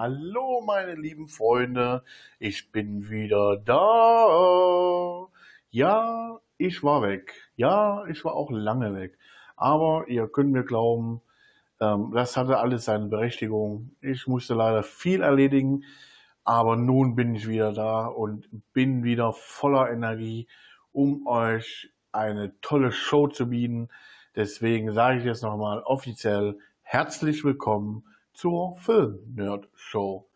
Hallo meine lieben Freunde, ich bin wieder da. Ja, ich war weg. Ja, ich war auch lange weg. Aber ihr könnt mir glauben, ähm, das hatte alles seine Berechtigung. Ich musste leider viel erledigen, aber nun bin ich wieder da und bin wieder voller Energie, um euch eine tolle Show zu bieten. Deswegen sage ich jetzt nochmal offiziell herzlich willkommen zur Film-Nerd-Show.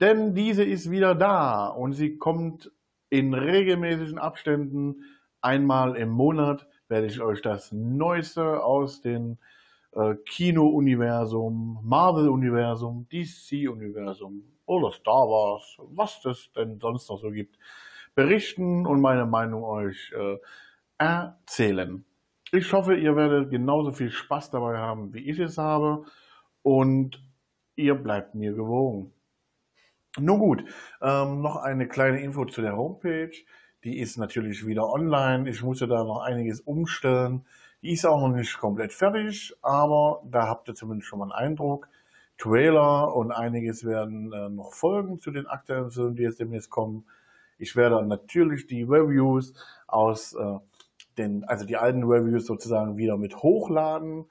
Denn diese ist wieder da und sie kommt in regelmäßigen Abständen. Einmal im Monat werde ich euch das Neueste aus dem äh, Kino-Universum, Marvel-Universum, DC-Universum oder Star Wars, was das denn sonst noch so gibt, berichten und meine Meinung euch äh, erzählen. Ich hoffe, ihr werdet genauso viel Spaß dabei haben, wie ich es habe und ihr bleibt mir gewogen. Nun gut, ähm, noch eine kleine Info zu der Homepage. Die ist natürlich wieder online. Ich musste da noch einiges umstellen. Die ist auch noch nicht komplett fertig, aber da habt ihr zumindest schon mal einen Eindruck. Trailer und einiges werden äh, noch folgen zu den aktuellen Filmen, die jetzt demnächst kommen. Ich werde natürlich die Reviews aus äh, den, also die alten Reviews sozusagen wieder mit hochladen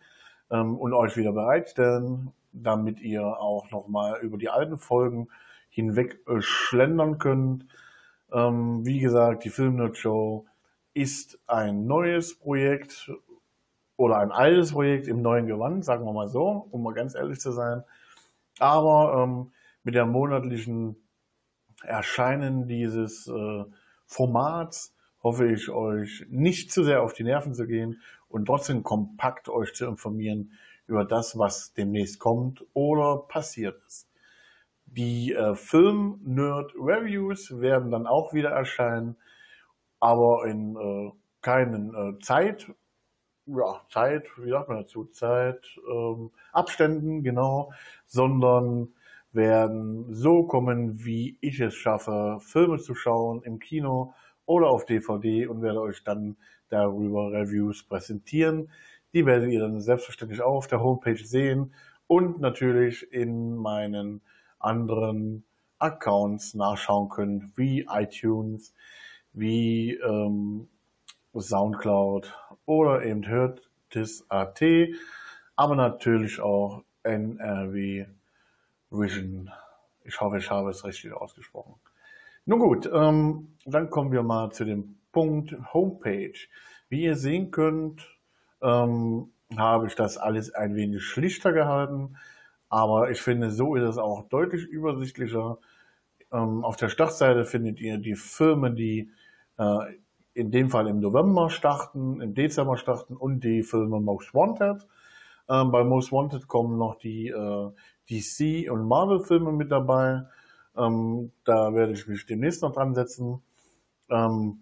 ähm, und euch wieder bereitstellen, damit ihr auch nochmal über die alten Folgen hinweg äh, schlendern könnt. Ähm, wie gesagt, die Filmnerd Show ist ein neues Projekt oder ein altes Projekt im neuen Gewand, sagen wir mal so, um mal ganz ehrlich zu sein. Aber ähm, mit der monatlichen Erscheinen dieses äh, Formats hoffe ich euch nicht zu sehr auf die Nerven zu gehen und trotzdem kompakt euch zu informieren über das, was demnächst kommt oder passiert ist. Die äh, Film-Nerd-Reviews werden dann auch wieder erscheinen, aber in äh, keinen äh, Zeit, ja, Zeit, wie sagt man dazu, Zeit, ähm, Abständen, genau, sondern werden so kommen, wie ich es schaffe, Filme zu schauen im Kino oder auf DVD und werde euch dann darüber Reviews präsentieren. Die werdet ihr dann selbstverständlich auch auf der Homepage sehen und natürlich in meinen anderen Accounts nachschauen können, wie iTunes, wie ähm, Soundcloud oder eben hört AT, aber natürlich auch NRW Vision. Ich hoffe, ich habe es richtig ausgesprochen. Nun gut, ähm, dann kommen wir mal zu dem Punkt Homepage. Wie ihr sehen könnt, ähm, habe ich das alles ein wenig schlichter gehalten, aber ich finde, so ist es auch deutlich übersichtlicher. Ähm, auf der Startseite findet ihr die Filme, die äh, in dem Fall im November starten, im Dezember starten und die Filme Most Wanted. Ähm, bei Most Wanted kommen noch die äh, DC und Marvel Filme mit dabei. Ähm, da werde ich mich demnächst noch dran setzen. Ähm,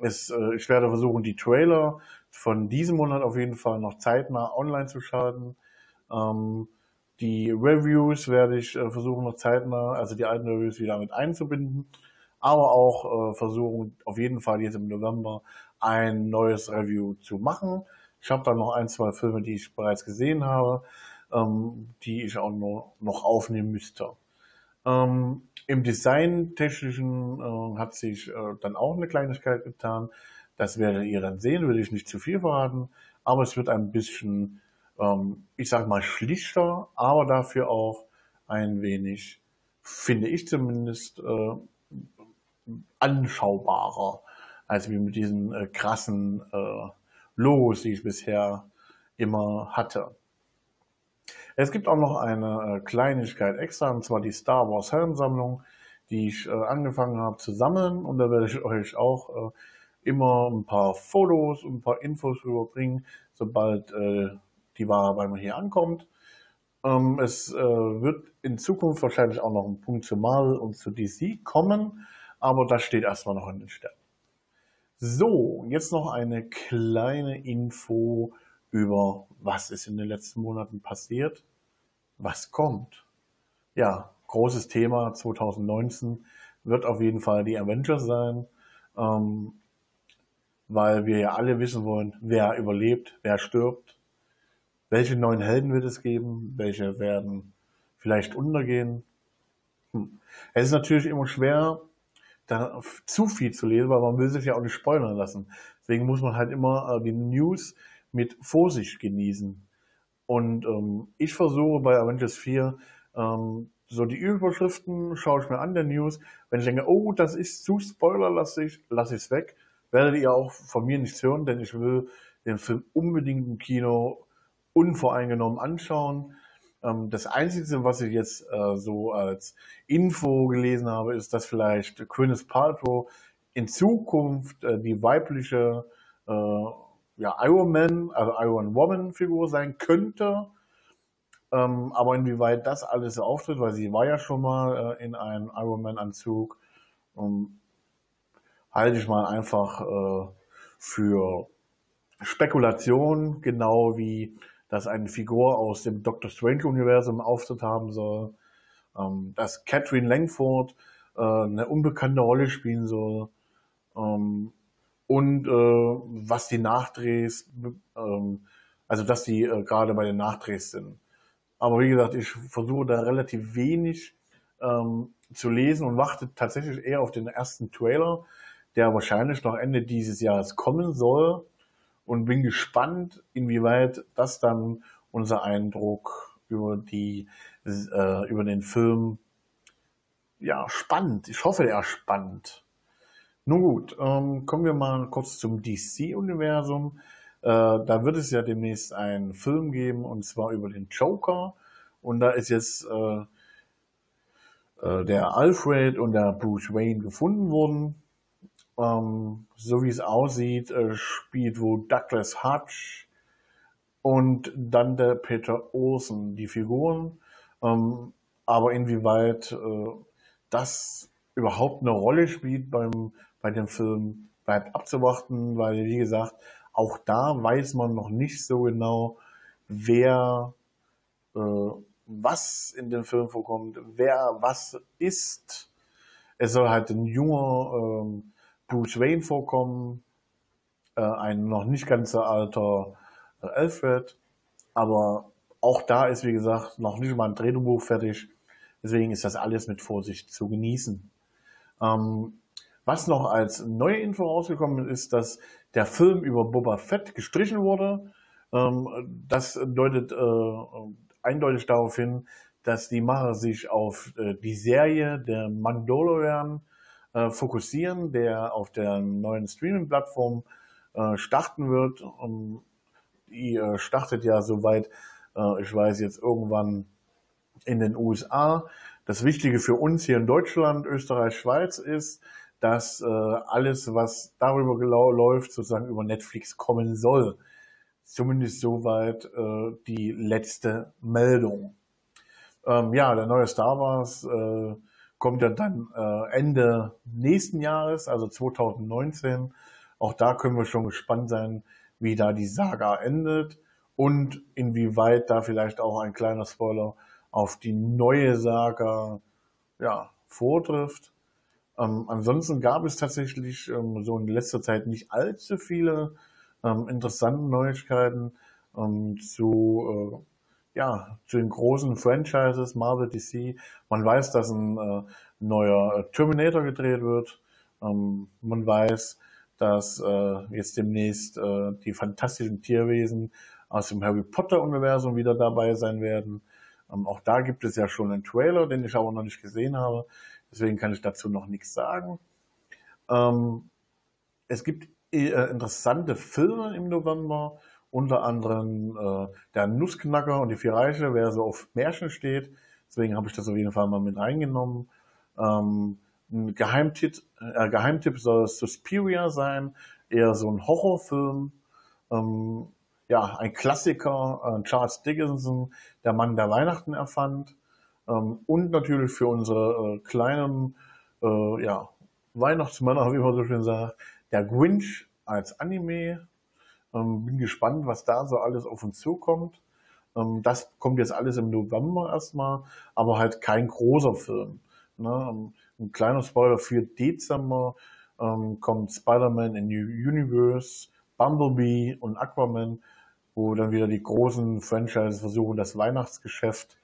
es, äh, ich werde versuchen, die Trailer von diesem Monat auf jeden Fall noch zeitnah online zu schalten. Ähm, die Reviews werde ich äh, versuchen noch zeitnah, also die alten Reviews wieder mit einzubinden. Aber auch äh, versuchen, auf jeden Fall jetzt im November ein neues Review zu machen. Ich habe da noch ein, zwei Filme, die ich bereits gesehen habe, ähm, die ich auch noch, noch aufnehmen müsste. Ähm, Im Designtechnischen äh, hat sich äh, dann auch eine Kleinigkeit getan. Das werdet ihr dann sehen, will ich nicht zu viel verraten. Aber es wird ein bisschen, ähm, ich sag mal, schlichter, aber dafür auch ein wenig, finde ich zumindest, äh, anschaubarer, als wie mit diesen äh, krassen äh, Logos, die ich bisher immer hatte. Es gibt auch noch eine äh, Kleinigkeit extra, und zwar die Star Wars Helmsammlung, die ich äh, angefangen habe zu sammeln. Und da werde ich euch auch äh, immer ein paar Fotos und ein paar Infos rüberbringen, sobald die Ware bei mir hier ankommt. Ähm, es wird in Zukunft wahrscheinlich auch noch ein Punkt zu Marvel und zu DC kommen, aber das steht erstmal noch in den Sternen. So, jetzt noch eine kleine Info über was ist in den letzten Monaten passiert, was kommt. Ja, großes Thema 2019 wird auf jeden Fall die Avengers sein, ähm, weil wir ja alle wissen wollen, wer überlebt, wer stirbt, welche neuen Helden wird es geben, welche werden vielleicht untergehen. Hm. Es ist natürlich immer schwer, da zu viel zu lesen, weil man will sich ja auch nicht spoilern lassen. Deswegen muss man halt immer äh, die News mit Vorsicht genießen. Und ähm, ich versuche bei Avengers 4 ähm, so die Überschriften schaue ich mir an der News. Wenn ich denke, oh, das ist zu spoilerlastig, lasse ich es weg. Werdet ihr auch von mir nichts hören, denn ich will den Film unbedingt im Kino unvoreingenommen anschauen. Ähm, das Einzige, was ich jetzt äh, so als Info gelesen habe, ist, dass vielleicht Gwyneth Paltrow in Zukunft äh, die weibliche äh, ja, Iron Man, also Iron Woman Figur sein könnte. Ähm, aber inwieweit das alles auftritt, weil sie war ja schon mal äh, in einem Iron Man Anzug, ähm, halte ich mal einfach äh, für Spekulation, genau wie dass eine Figur aus dem Doctor Strange Universum Auftritt haben soll, ähm, dass Catherine Langford äh, eine unbekannte Rolle spielen soll ähm, und äh, was die Nachdrehs, ähm, also dass die äh, gerade bei den Nachdrehs sind. Aber wie gesagt, ich versuche da relativ wenig ähm, zu lesen und warte tatsächlich eher auf den ersten Trailer, der wahrscheinlich noch Ende dieses Jahres kommen soll. Und bin gespannt, inwieweit das dann unser Eindruck über die äh, über den Film ja spannend. Ich hoffe, er spannend. Nun gut, ähm, kommen wir mal kurz zum DC-Universum. Äh, da wird es ja demnächst einen Film geben, und zwar über den Joker. Und da ist jetzt äh, äh, der Alfred und der Bruce Wayne gefunden worden. Ähm, so wie es aussieht, äh, spielt wohl Douglas Hutch und dann der Peter Olsen die Figuren. Ähm, aber inwieweit äh, das überhaupt eine Rolle spielt beim, bei dem Film, bleibt abzuwarten, weil, wie gesagt, auch da weiß man noch nicht so genau, wer äh, was in dem Film vorkommt, wer was ist. Es soll halt ein junger ähm, Bruce Wayne vorkommen, äh, ein noch nicht ganz so alter äh, Alfred, aber auch da ist, wie gesagt, noch nicht mal ein Drehbuch fertig. Deswegen ist das alles mit Vorsicht zu genießen. Ähm, was noch als neue Info rausgekommen ist, dass der Film über Boba Fett gestrichen wurde. Ähm, das deutet äh, eindeutig darauf hin, dass die Macher sich auf äh, die Serie der Mandalorian äh, fokussieren, der auf der neuen Streaming-Plattform starten wird. Und die startet ja soweit, ich weiß jetzt irgendwann in den USA. Das Wichtige für uns hier in Deutschland, Österreich, Schweiz ist, dass äh, alles, was darüber läuft, sozusagen über Netflix kommen soll. Zumindest soweit äh, die letzte Meldung. Ähm, ja, der neue Star Wars äh, kommt ja dann äh, Ende nächsten Jahres, also 2019. Auch da können wir schon gespannt sein, wie da die Saga endet und inwieweit da vielleicht auch ein kleiner Spoiler auf die neue Saga ja, vortrifft. Ähm, ansonsten gab es tatsächlich ähm, so in letzter Zeit nicht allzu viele ähm, interessante Neuigkeiten ähm, zu, äh, ja, zu den großen Franchises Marvel DC. Man weiß, dass ein äh, neuer Terminator gedreht wird. Ähm, man weiß, dass äh, jetzt demnächst äh, die fantastischen Tierwesen aus dem Harry Potter-Universum wieder dabei sein werden. Ähm, auch da gibt es ja schon einen Trailer, den ich aber noch nicht gesehen habe. Deswegen kann ich dazu noch nichts sagen. Ähm, es gibt äh, interessante Filme im November, unter anderem äh, der Nussknacker und die vier Reiche, wer so auf Märchen steht. Deswegen habe ich das auf jeden Fall mal mit reingenommen. Ähm, ein Geheimtipp, äh, Geheimtipp soll Suspiria sein, eher so ein Horrorfilm. Ähm, ja, ein Klassiker, äh, Charles Dickinson, der Mann, der Weihnachten erfand. Ähm, und natürlich für unsere äh, kleinen äh, ja, Weihnachtsmänner, wie man so schön sagt, der Grinch als Anime. Ähm, bin gespannt, was da so alles auf uns zukommt. Ähm, das kommt jetzt alles im November erstmal, aber halt kein großer Film. Ne? Ein kleiner Spoiler für Dezember kommt Spider-Man in New Universe, Bumblebee und Aquaman, wo dann wieder die großen Franchises versuchen, das Weihnachtsgeschäft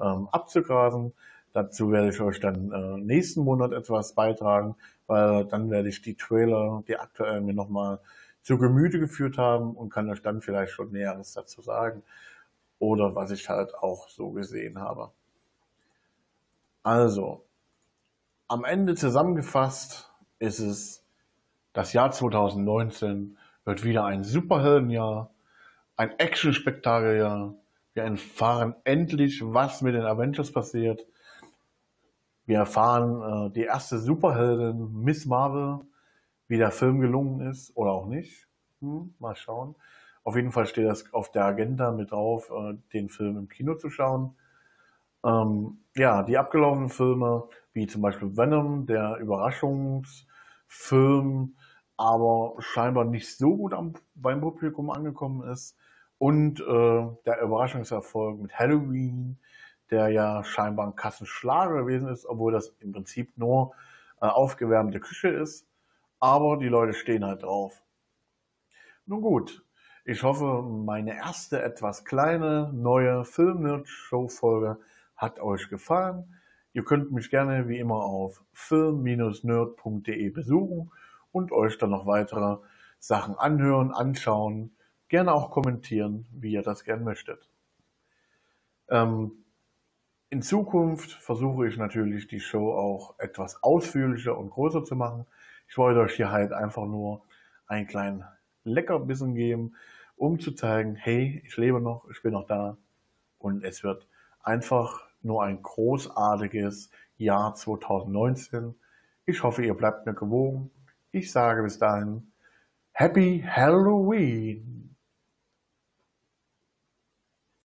ähm, abzugrasen. Dazu werde ich euch dann äh, nächsten Monat etwas beitragen, weil dann werde ich die Trailer, die aktuell mir nochmal zu Gemüte geführt haben und kann euch dann vielleicht schon Näheres dazu sagen oder was ich halt auch so gesehen habe. Also, am Ende zusammengefasst ist es, das Jahr 2019 wird wieder ein Superheldenjahr, ein Action-Spektakeljahr. Wir erfahren endlich, was mit den Avengers passiert. Wir erfahren äh, die erste Superheldin, Miss Marvel, wie der Film gelungen ist oder auch nicht. Hm, mal schauen. Auf jeden Fall steht das auf der Agenda mit drauf, äh, den Film im Kino zu schauen. Ähm, ja, die abgelaufenen Filme, wie zum Beispiel Venom, der Überraschungsfilm, aber scheinbar nicht so gut am, beim Publikum angekommen ist. Und äh, der Überraschungserfolg mit Halloween, der ja scheinbar ein Kassenschlager gewesen ist, obwohl das im Prinzip nur äh, aufgewärmte Küche ist. Aber die Leute stehen halt drauf. Nun gut, ich hoffe, meine erste etwas kleine neue Film-Nerd-Show-Folge hat euch gefallen. Ihr könnt mich gerne wie immer auf film-nerd.de besuchen und euch dann noch weitere Sachen anhören, anschauen, gerne auch kommentieren, wie ihr das gern möchtet. Ähm, in Zukunft versuche ich natürlich die Show auch etwas ausführlicher und größer zu machen. Ich wollte euch hier halt einfach nur einen kleinen Leckerbissen geben, um zu zeigen, hey, ich lebe noch, ich bin noch da und es wird einfach nur ein großartiges Jahr 2019. Ich hoffe, ihr bleibt mir gewogen. Ich sage bis dahin Happy Halloween!